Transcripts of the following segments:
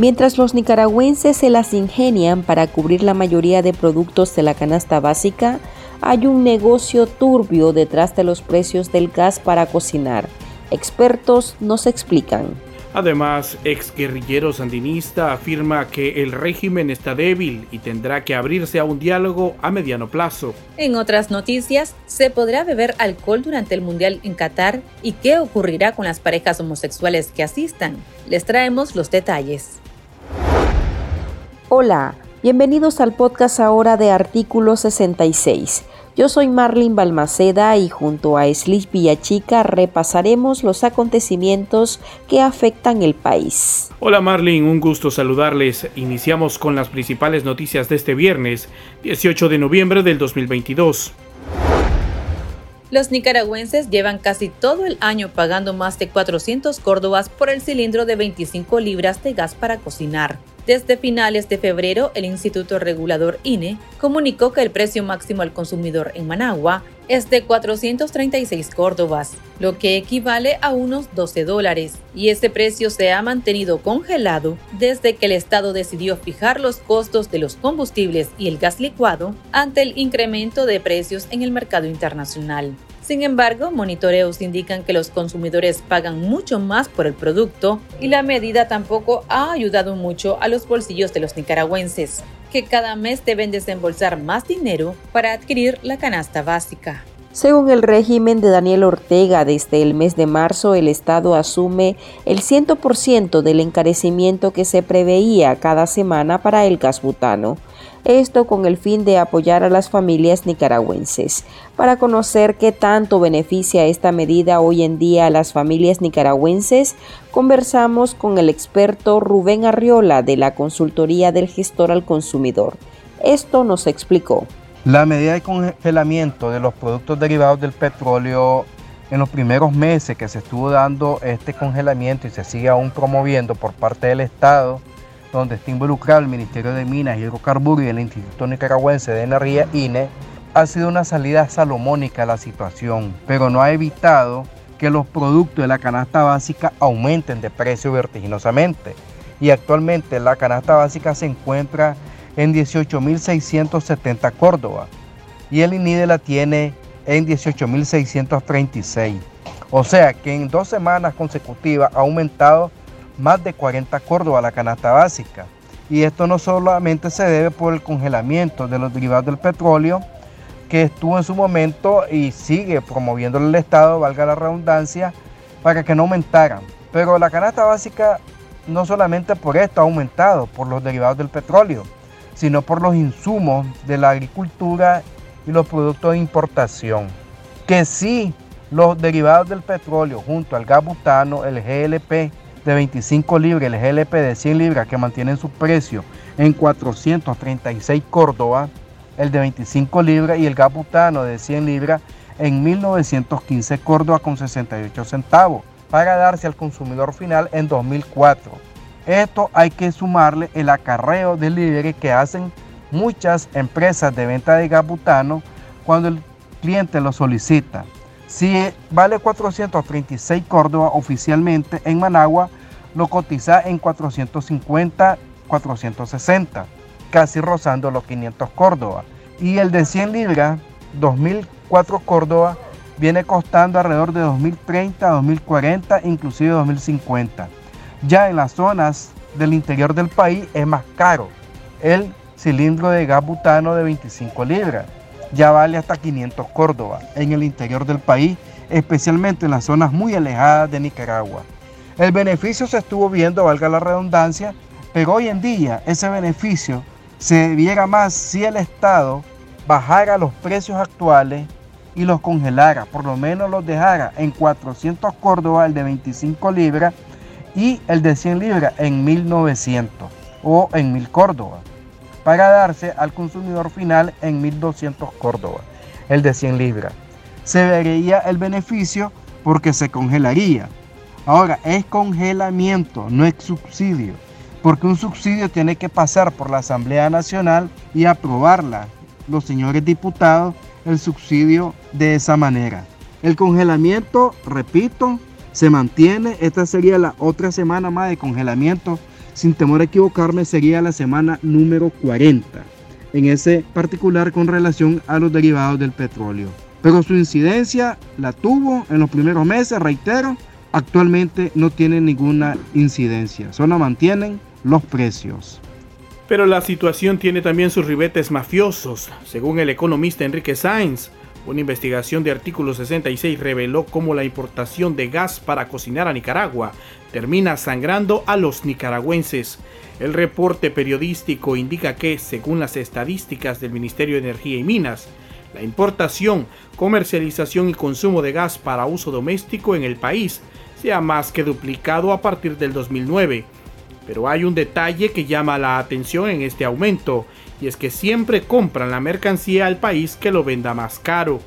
Mientras los nicaragüenses se las ingenian para cubrir la mayoría de productos de la canasta básica, hay un negocio turbio detrás de los precios del gas para cocinar. Expertos nos explican. Además, ex guerrillero sandinista afirma que el régimen está débil y tendrá que abrirse a un diálogo a mediano plazo. En otras noticias, ¿se podrá beber alcohol durante el Mundial en Qatar? ¿Y qué ocurrirá con las parejas homosexuales que asistan? Les traemos los detalles. Hola, bienvenidos al podcast ahora de Artículo 66 yo soy Marlene Balmaceda y junto a Slish Villachica repasaremos los acontecimientos que afectan el país. Hola Marlene, un gusto saludarles. Iniciamos con las principales noticias de este viernes, 18 de noviembre del 2022. Los nicaragüenses llevan casi todo el año pagando más de 400 córdobas por el cilindro de 25 libras de gas para cocinar. Desde finales de febrero, el Instituto Regulador INE comunicó que el precio máximo al consumidor en Managua es de 436 córdobas, lo que equivale a unos 12 dólares, y ese precio se ha mantenido congelado desde que el Estado decidió fijar los costos de los combustibles y el gas licuado ante el incremento de precios en el mercado internacional. Sin embargo, monitoreos indican que los consumidores pagan mucho más por el producto y la medida tampoco ha ayudado mucho a los bolsillos de los nicaragüenses, que cada mes deben desembolsar más dinero para adquirir la canasta básica. Según el régimen de Daniel Ortega, desde el mes de marzo el Estado asume el 100% del encarecimiento que se preveía cada semana para el gas butano esto con el fin de apoyar a las familias nicaragüenses. Para conocer qué tanto beneficia esta medida hoy en día a las familias nicaragüenses, conversamos con el experto Rubén Arriola de la Consultoría del Gestor al Consumidor. Esto nos explicó. La medida de congelamiento de los productos derivados del petróleo en los primeros meses que se estuvo dando este congelamiento y se sigue aún promoviendo por parte del Estado, donde está involucrado el Ministerio de Minas y Hidrocarburos y el Instituto Nicaragüense de Energía, INE, ha sido una salida salomónica a la situación, pero no ha evitado que los productos de la canasta básica aumenten de precio vertiginosamente. Y actualmente la canasta básica se encuentra en 18.670 Córdoba y el INIDE la tiene en 18.636. O sea que en dos semanas consecutivas ha aumentado más de 40 Córdoba a la canasta básica. Y esto no solamente se debe por el congelamiento de los derivados del petróleo, que estuvo en su momento y sigue promoviendo el Estado, valga la redundancia, para que no aumentaran. Pero la canasta básica no solamente por esto ha aumentado, por los derivados del petróleo, sino por los insumos de la agricultura y los productos de importación. Que sí, los derivados del petróleo junto al gas butano, el GLP, de 25 libras, el GLP de 100 libras que mantienen su precio en 436 Córdoba, el de 25 libras y el gas butano de 100 libras en 1915 Córdoba con 68 centavos para darse al consumidor final en 2004. Esto hay que sumarle el acarreo de libres que hacen muchas empresas de venta de gas butano cuando el cliente lo solicita. Si vale 436 Córdoba oficialmente en Managua, lo cotiza en 450, 460, casi rozando los 500 Córdoba. Y el de 100 libras, 2004 Córdoba, viene costando alrededor de 2030, 2040, inclusive 2050. Ya en las zonas del interior del país es más caro el cilindro de gas butano de 25 libras ya vale hasta 500 Córdoba en el interior del país, especialmente en las zonas muy alejadas de Nicaragua. El beneficio se estuvo viendo, valga la redundancia, pero hoy en día ese beneficio se viera más si el Estado bajara los precios actuales y los congelara, por lo menos los dejara en 400 Córdoba, el de 25 libras, y el de 100 libras en 1900 o en 1000 Córdoba para darse al consumidor final en 1.200 Córdoba, el de 100 libras. Se vería el beneficio porque se congelaría. Ahora, es congelamiento, no es subsidio, porque un subsidio tiene que pasar por la Asamblea Nacional y aprobarla los señores diputados el subsidio de esa manera. El congelamiento, repito, se mantiene. Esta sería la otra semana más de congelamiento sin temor a equivocarme, sería la semana número 40, en ese particular con relación a los derivados del petróleo. Pero su incidencia la tuvo en los primeros meses, reitero, actualmente no tiene ninguna incidencia, solo mantienen los precios. Pero la situación tiene también sus ribetes mafiosos. Según el economista Enrique Sainz, una investigación de artículo 66 reveló cómo la importación de gas para cocinar a Nicaragua termina sangrando a los nicaragüenses. El reporte periodístico indica que, según las estadísticas del Ministerio de Energía y Minas, la importación, comercialización y consumo de gas para uso doméstico en el país se ha más que duplicado a partir del 2009 pero hay un detalle que llama la atención en este aumento, y es que siempre compran la mercancía al país que lo venda más caro.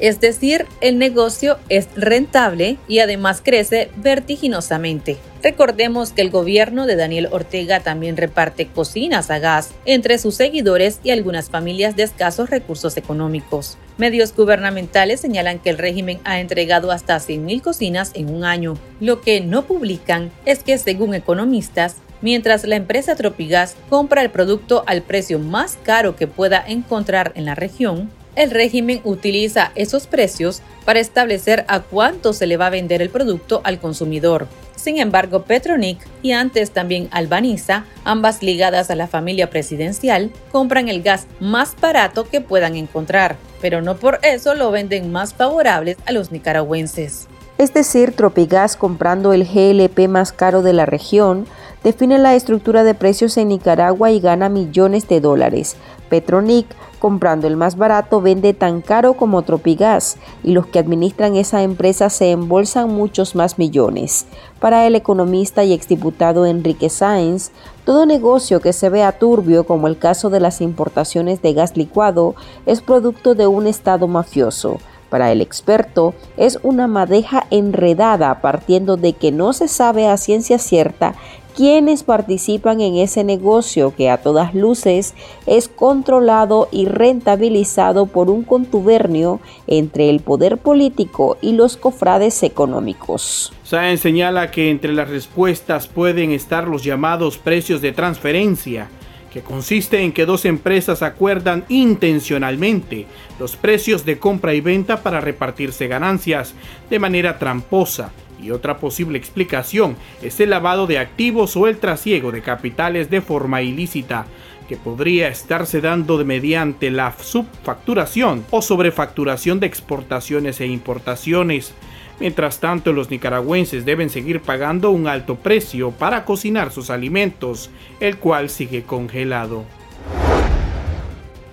Es decir, el negocio es rentable y además crece vertiginosamente. Recordemos que el gobierno de Daniel Ortega también reparte cocinas a gas entre sus seguidores y algunas familias de escasos recursos económicos. Medios gubernamentales señalan que el régimen ha entregado hasta 100.000 cocinas en un año. Lo que no publican es que, según economistas, mientras la empresa Tropigas compra el producto al precio más caro que pueda encontrar en la región, el régimen utiliza esos precios para establecer a cuánto se le va a vender el producto al consumidor. Sin embargo, Petronic y antes también Albaniza, ambas ligadas a la familia presidencial, compran el gas más barato que puedan encontrar, pero no por eso lo venden más favorables a los nicaragüenses. Es decir, Tropigas comprando el GLP más caro de la región, define la estructura de precios en Nicaragua y gana millones de dólares. Petronic comprando el más barato vende tan caro como Tropigas y los que administran esa empresa se embolsan muchos más millones. Para el economista y exdiputado Enrique Sáenz, todo negocio que se vea turbio, como el caso de las importaciones de gas licuado, es producto de un Estado mafioso. Para el experto, es una madeja enredada partiendo de que no se sabe a ciencia cierta quienes participan en ese negocio que a todas luces es controlado y rentabilizado por un contubernio entre el poder político y los cofrades económicos. Sáenz señala que entre las respuestas pueden estar los llamados precios de transferencia, que consiste en que dos empresas acuerdan intencionalmente los precios de compra y venta para repartirse ganancias de manera tramposa y otra posible explicación es el lavado de activos o el trasiego de capitales de forma ilícita, que podría estarse dando mediante la subfacturación o sobrefacturación de exportaciones e importaciones. Mientras tanto, los nicaragüenses deben seguir pagando un alto precio para cocinar sus alimentos, el cual sigue congelado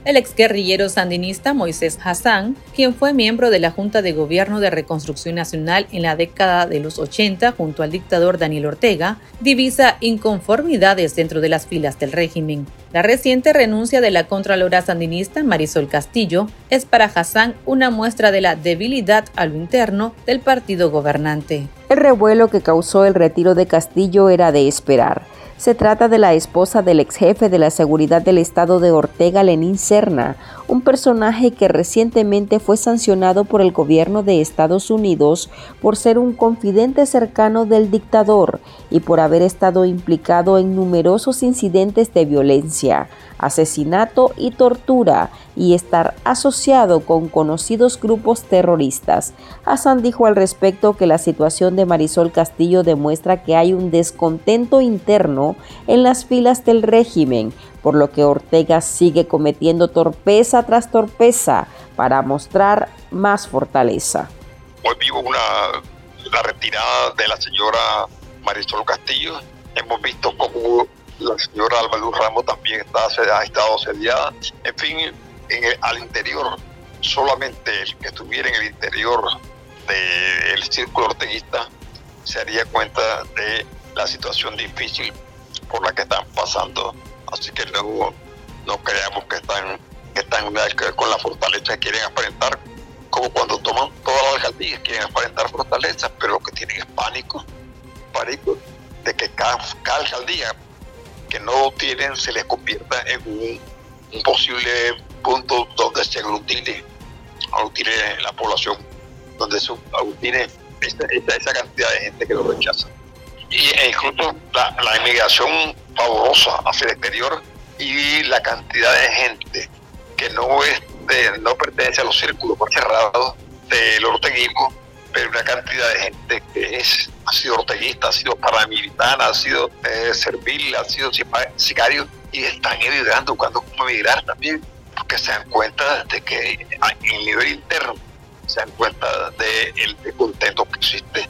el exguerrillero sandinista Moisés Hassan, quien fue miembro de la Junta de Gobierno de Reconstrucción Nacional en la década de los 80 junto al dictador Daniel Ortega, divisa inconformidades dentro de las filas del régimen. La reciente renuncia de la Contralora sandinista Marisol Castillo es para Hassan una muestra de la debilidad a lo interno del partido gobernante. El revuelo que causó el retiro de Castillo era de esperar se trata de la esposa del ex jefe de la seguridad del estado de Ortega, Lenín Serna, un personaje que recientemente fue sancionado por el gobierno de Estados Unidos por ser un confidente cercano del dictador y por haber estado implicado en numerosos incidentes de violencia asesinato y tortura y estar asociado con conocidos grupos terroristas. Hassan dijo al respecto que la situación de Marisol Castillo demuestra que hay un descontento interno en las filas del régimen, por lo que Ortega sigue cometiendo torpeza tras torpeza para mostrar más fortaleza. Hoy vivo una, la retirada de la señora Marisol Castillo. Hemos visto cómo la señora Alba Ramos también está, ha estado sediada. En fin, en al interior, solamente el que estuviera en el interior del círculo orteguista se haría cuenta de la situación difícil por la que están pasando. Así que luego no creamos que están, que están con la fortaleza que quieren aparentar, como cuando toman todas las alcaldías, quieren aparentar fortaleza, pero lo que tienen es pánico, pánico de que cada, cada alcaldía que no tienen se les convierta en un, posible punto donde se aglutine, aglutine la población, donde se aglutine esa, cantidad de gente que lo rechaza. e incluso la, la inmigración favorosa hacia el exterior y la cantidad de gente que no es no pertenece a los círculos más cerrados del orteguismo, pero una cantidad de gente que es, ha sido orteguista, ha sido paramilitar, ha sido eh, servil, ha sido sicario y están emigrando, buscando cómo emigrar también, porque se dan cuenta de que en el nivel interno se dan cuenta del de descontento que existe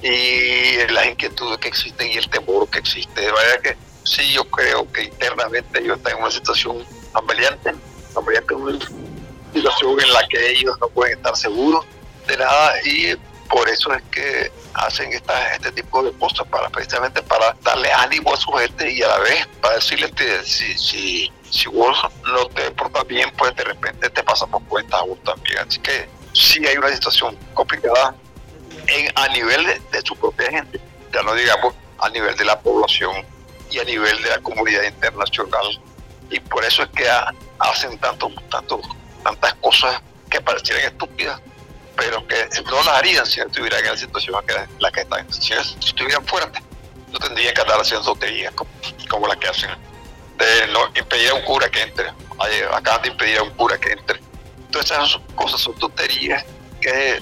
y las inquietudes que existen y el temor que existe. De manera que sí, yo creo que internamente ellos están en una situación tambaleante, tambaleante, una situación en la que ellos no pueden estar seguros de nada y por eso es que hacen esta, este tipo de cosas para precisamente para darle ánimo a su gente y a la vez para decirles que si, si, si vos no te portas bien pues de repente te pasa por cuenta vos también. Así que sí hay una situación complicada en, a nivel de, su propia gente ya no digamos a nivel de la población y a nivel de la comunidad internacional y por eso es que hacen tanto, tanto, tantas cosas que parecieran estúpidas pero que no las harían si estuvieran en la situación en la que están. Si, estuvieran fuertes, no tendrían que andar haciendo tonterías como, como las que hacen. De no impedir a un cura que entre. Acaban de impedir a un cura que entre. Todas esas cosas son tonterías que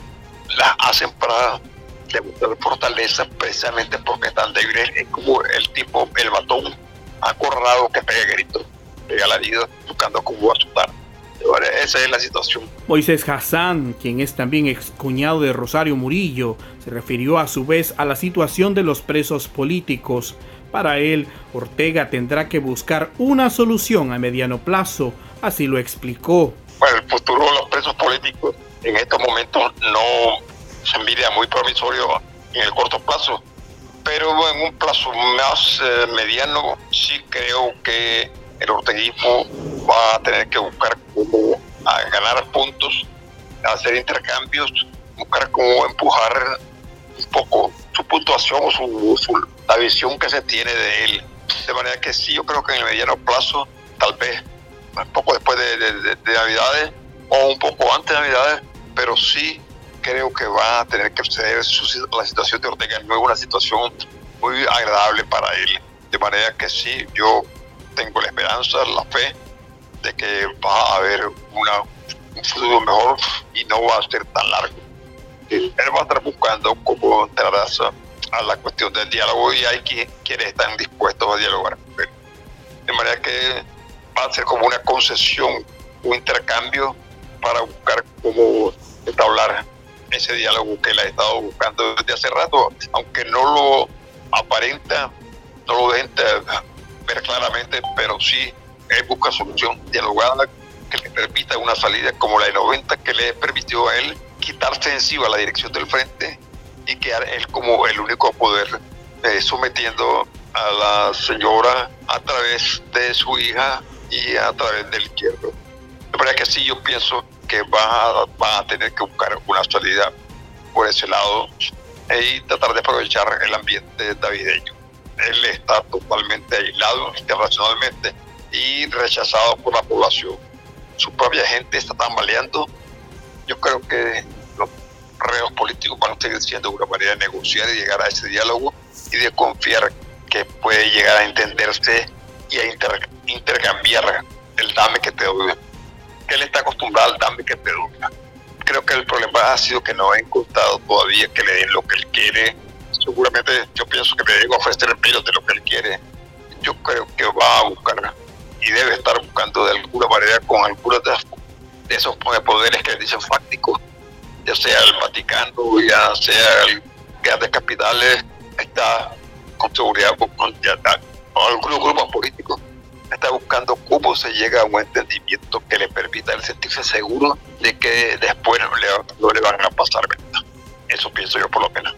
las hacen para demostrar fortaleza precisamente porque están débiles. Es como el tipo, el batón acorralado que pega gritos, pega laridos, buscando cómo asustar esa es la situación. Moisés Hassan, quien es también excuñado de Rosario Murillo, se refirió a su vez a la situación de los presos políticos. Para él, Ortega tendrá que buscar una solución a mediano plazo, así lo explicó. Bueno, el futuro de los presos políticos en estos momentos no se mira muy promisorio en el corto plazo, pero en un plazo más eh, mediano sí creo que el orteguismo va a tener que buscar cómo ganar puntos, hacer intercambios, buscar cómo empujar un poco su puntuación o su, la visión que se tiene de él. De manera que sí, yo creo que en el mediano plazo, tal vez un poco después de, Navidades o un poco antes de Navidades, pero sí creo que va a tener que suceder la situación de Ortega. No es una situación muy agradable para él. De manera que sí, yo tengo la esperanza, la fe de que va a haber una, un futuro mejor y no va a ser tan largo. Él va a estar buscando cómo entrar a la cuestión del diálogo y hay quienes están dispuestos a dialogar De manera que va a ser como una concesión, un intercambio para buscar cómo entablar ese diálogo que él ha estado buscando desde hace rato, aunque no lo aparenta, no lo dejen ver claramente, pero sí él busca solución dialogada que le permita una salida como la de 90 que le permitió a él quitarse encima la dirección del frente y quedar él como el único poder eh, sometiendo a la señora a través de su hija y a través del izquierdo. De manera que sí, yo pienso que va, a tener que buscar una salida por ese lado y tratar de aprovechar el ambiente navideño él está totalmente aislado internacionalmente y rechazado por la población. Su propia gente está tambaleando. Yo creo que los reos políticos van a seguir siendo una manera de negociar y llegar a ese diálogo y de confiar que puede llegar a entenderse y a intercambiar el dame que te doy. Que él está acostumbrado al dame que doy. Creo que el problema ha sido que no ha encontrado todavía que le den lo que él quiere seguramente yo pienso que le digo ofrecer menos de lo que él quiere. Yo creo que va a buscar y debe estar buscando de alguna manera con algunos de, esos poderes que dicen fácticos, ya sea el Vaticano, ya sea el grandes capitales, está con seguridad con, ya, algunos grupos políticos está buscando cómo se llega a un entendimiento que le permita el sentirse seguro de que después no le, no le van a pasar venta. Eso pienso yo por lo menos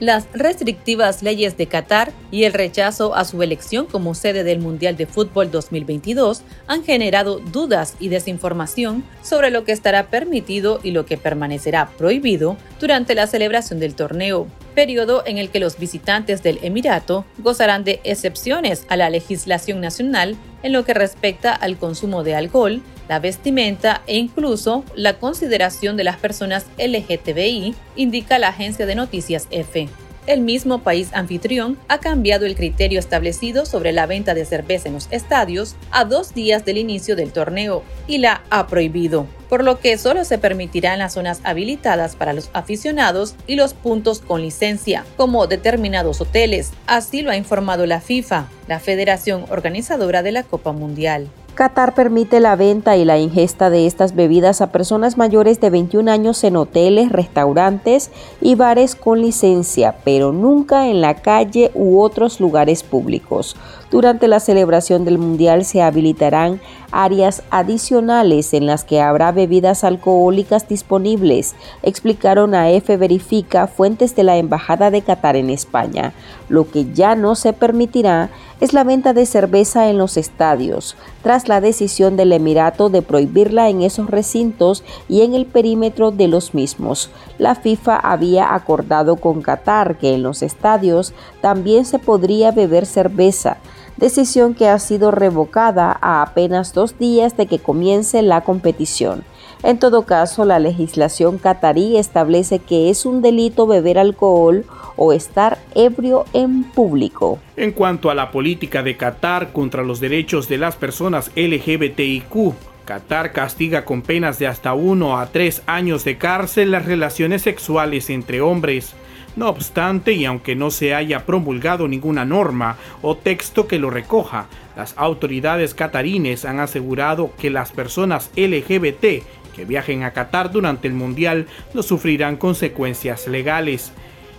las restrictivas leyes de Qatar y el rechazo a su elección como sede del Mundial de Fútbol 2022 han generado dudas y desinformación sobre lo que estará permitido y lo que permanecerá prohibido durante la celebración del torneo, periodo en el que los visitantes del Emirato gozarán de excepciones a la legislación nacional en lo que respecta al consumo de alcohol, la vestimenta e incluso la consideración de las personas LGTBI, indica la agencia de noticias EFE. el mismo país anfitrión ha cambiado el criterio establecido sobre la venta de cerveza en los estadios a dos días del inicio del torneo y la ha prohibido, por lo que solo se permitirá en las zonas habilitadas para los aficionados y los puntos con licencia, como determinados hoteles. Así lo ha informado la FIFA, la federación organizadora de la Copa Mundial. Qatar permite la venta y la ingesta de estas bebidas a personas mayores de 21 años en hoteles, restaurantes y bares con licencia, pero nunca en la calle u otros lugares públicos. Durante la celebración del Mundial se habilitarán áreas adicionales en las que habrá bebidas alcohólicas disponibles, explicaron a F Verifica fuentes de la Embajada de Qatar en España. Lo que ya no se permitirá es la venta de cerveza en los estadios, tras la decisión del Emirato de prohibirla en esos recintos y en el perímetro de los mismos. La FIFA había acordado con Qatar que en los estadios también se podría beber cerveza, decisión que ha sido revocada a apenas dos días de que comience la competición. En todo caso, la legislación catarí establece que es un delito beber alcohol o estar ebrio en público. En cuanto a la política de Qatar contra los derechos de las personas LGBTIQ, Qatar castiga con penas de hasta uno a tres años de cárcel las relaciones sexuales entre hombres. No obstante, y aunque no se haya promulgado ninguna norma o texto que lo recoja, las autoridades catarines han asegurado que las personas LGBT que viajen a Qatar durante el Mundial no sufrirán consecuencias legales.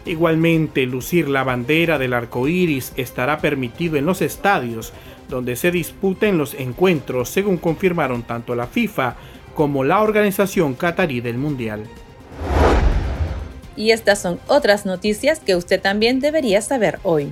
Igualmente, lucir la bandera del arco iris estará permitido en los estadios donde se disputen los encuentros, según confirmaron tanto la FIFA como la organización catarí del Mundial. Y estas son otras noticias que usted también debería saber hoy.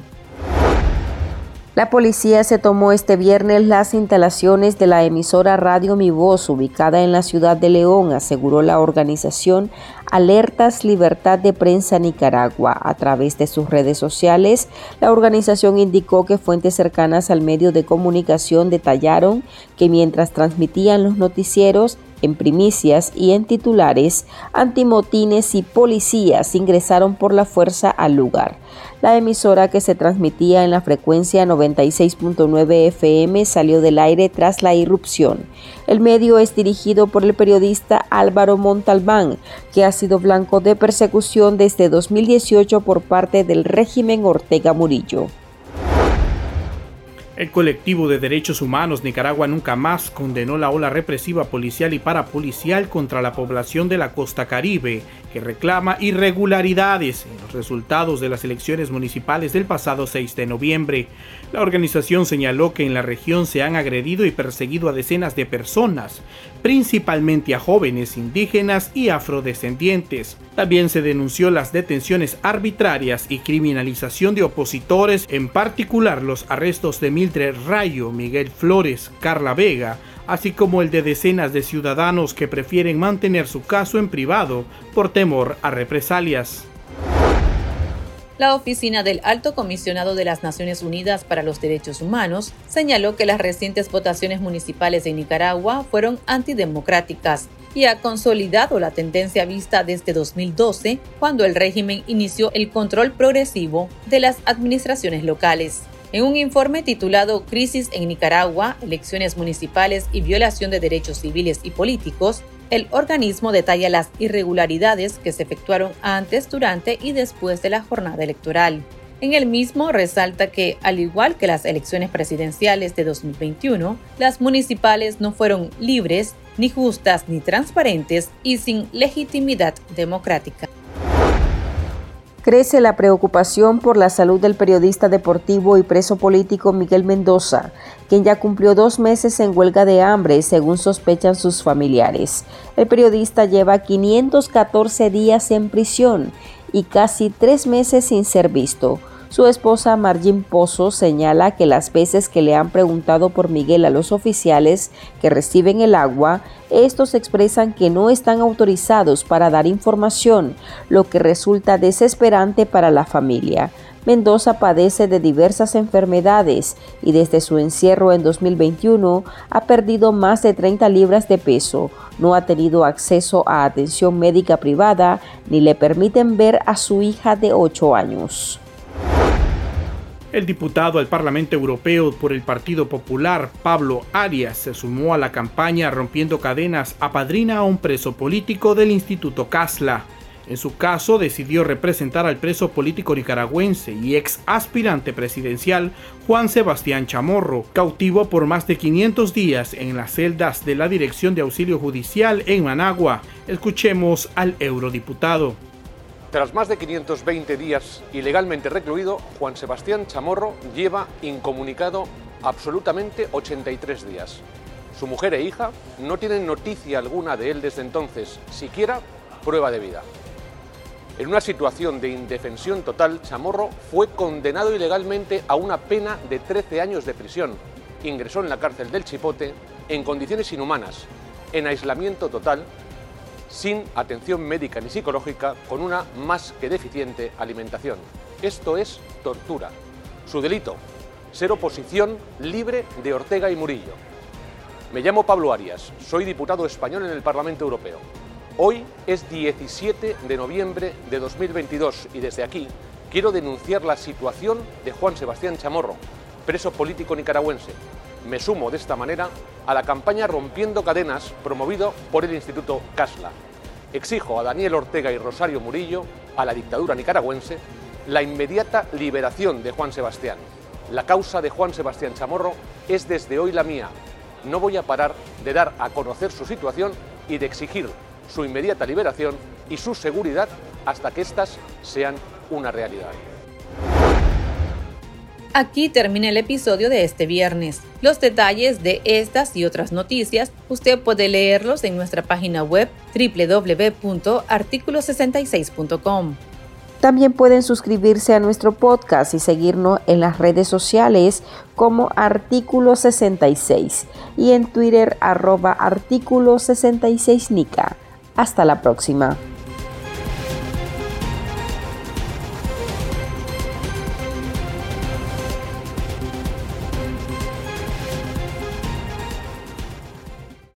La policía se tomó este viernes las instalaciones de la emisora Radio Mi Voz ubicada en la ciudad de León, aseguró la organización Alertas Libertad de Prensa Nicaragua. A través de sus redes sociales, la organización indicó que fuentes cercanas al medio de comunicación detallaron que mientras transmitían los noticieros, en primicias y en titulares, antimotines y policías ingresaron por la fuerza al lugar. La emisora que se transmitía en la frecuencia 96.9 FM salió del aire tras la irrupción. El medio es dirigido por el periodista Álvaro Montalbán, que ha sido blanco de persecución desde 2018 por parte del régimen Ortega Murillo. El colectivo de derechos humanos Nicaragua Nunca Más condenó la ola represiva policial y parapolicial contra la población de la costa caribe, que reclama irregularidades en los resultados de las elecciones municipales del pasado 6 de noviembre. La organización señaló que en la región se han agredido y perseguido a decenas de personas, principalmente a jóvenes indígenas y afrodescendientes. También se denunció las detenciones arbitrarias y criminalización de opositores, en particular los arrestos de Rayo, Miguel Flores, Carla Vega, así como el de decenas de ciudadanos que prefieren mantener su caso en privado por temor a represalias. La Oficina del Alto Comisionado de las Naciones Unidas para los Derechos Humanos señaló que las recientes votaciones municipales en Nicaragua fueron antidemocráticas y ha consolidado la tendencia vista desde 2012, cuando el régimen inició el control progresivo de las administraciones locales. En un informe titulado Crisis en Nicaragua, elecciones municipales y violación de derechos civiles y políticos, el organismo detalla las irregularidades que se efectuaron antes, durante y después de la jornada electoral. En el mismo resalta que, al igual que las elecciones presidenciales de 2021, las municipales no fueron libres, ni justas, ni transparentes y sin legitimidad democrática. Crece la preocupación por la salud del periodista deportivo y preso político Miguel Mendoza, quien ya cumplió dos meses en huelga de hambre, según sospechan sus familiares. El periodista lleva 514 días en prisión y casi tres meses sin ser visto. Su esposa Margin Pozo señala que las veces que le han preguntado por Miguel a los oficiales que reciben el agua, estos expresan que no están autorizados para dar información, lo que resulta desesperante para la familia. Mendoza padece de diversas enfermedades y desde su encierro en 2021 ha perdido más de 30 libras de peso, no ha tenido acceso a atención médica privada ni le permiten ver a su hija de 8 años. El diputado al Parlamento Europeo por el Partido Popular, Pablo Arias, se sumó a la campaña rompiendo cadenas a padrina a un preso político del Instituto Casla. En su caso, decidió representar al preso político nicaragüense y ex aspirante presidencial Juan Sebastián Chamorro, cautivo por más de 500 días en las celdas de la Dirección de Auxilio Judicial en Managua. Escuchemos al eurodiputado. Tras más de 520 días ilegalmente recluido, Juan Sebastián Chamorro lleva incomunicado absolutamente 83 días. Su mujer e hija no tienen noticia alguna de él desde entonces, siquiera prueba de vida. En una situación de indefensión total, Chamorro fue condenado ilegalmente a una pena de 13 años de prisión. Ingresó en la cárcel del Chipote en condiciones inhumanas, en aislamiento total sin atención médica ni psicológica, con una más que deficiente alimentación. Esto es tortura. Su delito, ser oposición libre de Ortega y Murillo. Me llamo Pablo Arias, soy diputado español en el Parlamento Europeo. Hoy es 17 de noviembre de 2022 y desde aquí quiero denunciar la situación de Juan Sebastián Chamorro, preso político nicaragüense. Me sumo de esta manera a la campaña Rompiendo Cadenas promovido por el Instituto Casla. Exijo a Daniel Ortega y Rosario Murillo, a la dictadura nicaragüense, la inmediata liberación de Juan Sebastián. La causa de Juan Sebastián Chamorro es desde hoy la mía. No voy a parar de dar a conocer su situación y de exigir su inmediata liberación y su seguridad hasta que éstas sean una realidad. Aquí termina el episodio de este viernes. Los detalles de estas y otras noticias usted puede leerlos en nuestra página web www.articulo66.com. También pueden suscribirse a nuestro podcast y seguirnos en las redes sociales como Artículo 66 y en Twitter arroba Artículo 66 Nica. Hasta la próxima.